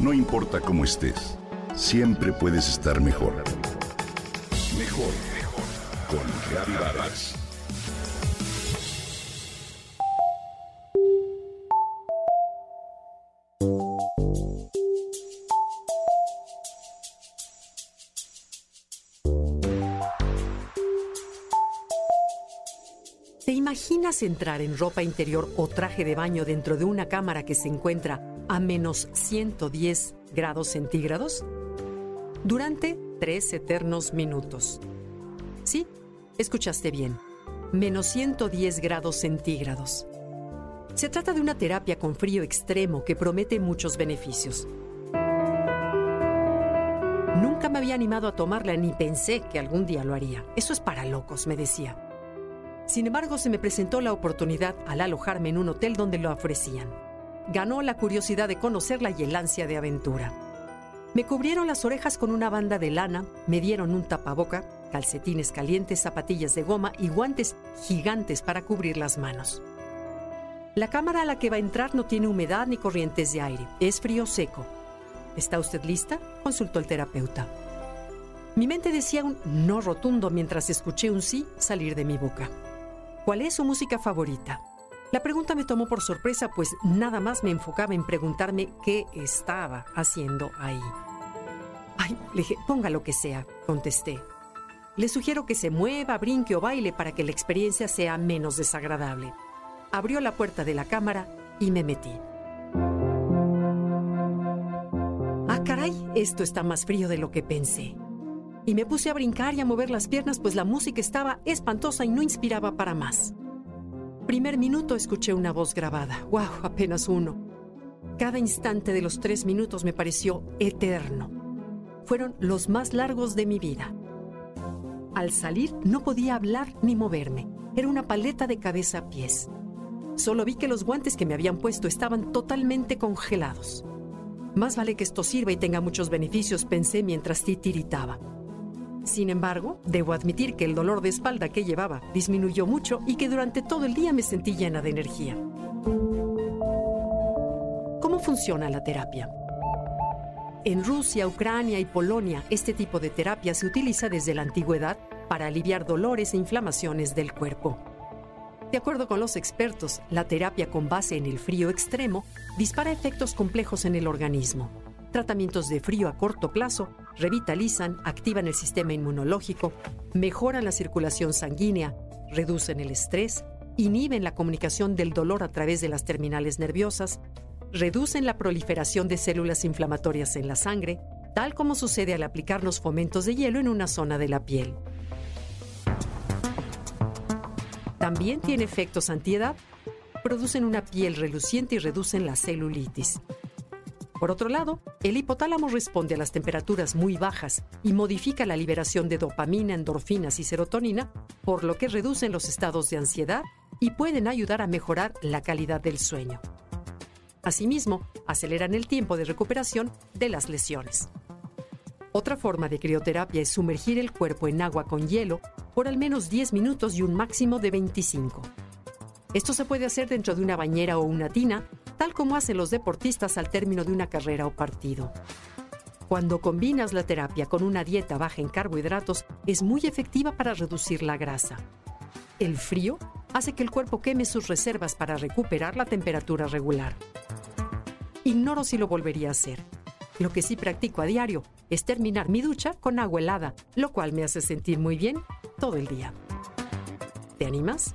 No importa cómo estés, siempre puedes estar mejor. Mejor, mejor. Con Reavivadas. ¿Te imaginas entrar en ropa interior o traje de baño dentro de una cámara que se encuentra a menos 110 grados centígrados? Durante tres eternos minutos. Sí, escuchaste bien. Menos 110 grados centígrados. Se trata de una terapia con frío extremo que promete muchos beneficios. Nunca me había animado a tomarla ni pensé que algún día lo haría. Eso es para locos, me decía. Sin embargo, se me presentó la oportunidad al alojarme en un hotel donde lo ofrecían. Ganó la curiosidad de conocerla y el ansia de aventura. Me cubrieron las orejas con una banda de lana, me dieron un tapaboca, calcetines calientes, zapatillas de goma y guantes gigantes para cubrir las manos. La cámara a la que va a entrar no tiene humedad ni corrientes de aire, es frío seco. ¿Está usted lista? consultó el terapeuta. Mi mente decía un no rotundo mientras escuché un sí salir de mi boca. ¿Cuál es su música favorita? La pregunta me tomó por sorpresa, pues nada más me enfocaba en preguntarme qué estaba haciendo ahí. Ay, le dije, ponga lo que sea, contesté. Le sugiero que se mueva, brinque o baile para que la experiencia sea menos desagradable. Abrió la puerta de la cámara y me metí. Ah, caray, esto está más frío de lo que pensé y me puse a brincar y a mover las piernas pues la música estaba espantosa y no inspiraba para más. Primer minuto escuché una voz grabada. ¡Wow! Apenas uno. Cada instante de los tres minutos me pareció eterno. Fueron los más largos de mi vida. Al salir no podía hablar ni moverme. Era una paleta de cabeza a pies. Solo vi que los guantes que me habían puesto estaban totalmente congelados. Más vale que esto sirva y tenga muchos beneficios, pensé mientras titiritaba. Sin embargo, debo admitir que el dolor de espalda que llevaba disminuyó mucho y que durante todo el día me sentí llena de energía. ¿Cómo funciona la terapia? En Rusia, Ucrania y Polonia, este tipo de terapia se utiliza desde la antigüedad para aliviar dolores e inflamaciones del cuerpo. De acuerdo con los expertos, la terapia con base en el frío extremo dispara efectos complejos en el organismo tratamientos de frío a corto plazo revitalizan, activan el sistema inmunológico, mejoran la circulación sanguínea, reducen el estrés, inhiben la comunicación del dolor a través de las terminales nerviosas, reducen la proliferación de células inflamatorias en la sangre, tal como sucede al aplicarnos fomentos de hielo en una zona de la piel. También tiene efectos antiedad, producen una piel reluciente y reducen la celulitis. Por otro lado, el hipotálamo responde a las temperaturas muy bajas y modifica la liberación de dopamina, endorfinas y serotonina, por lo que reducen los estados de ansiedad y pueden ayudar a mejorar la calidad del sueño. Asimismo, aceleran el tiempo de recuperación de las lesiones. Otra forma de crioterapia es sumergir el cuerpo en agua con hielo por al menos 10 minutos y un máximo de 25. Esto se puede hacer dentro de una bañera o una tina tal como hacen los deportistas al término de una carrera o partido. Cuando combinas la terapia con una dieta baja en carbohidratos, es muy efectiva para reducir la grasa. El frío hace que el cuerpo queme sus reservas para recuperar la temperatura regular. Ignoro si lo volvería a hacer. Lo que sí practico a diario es terminar mi ducha con agua helada, lo cual me hace sentir muy bien todo el día. ¿Te animas?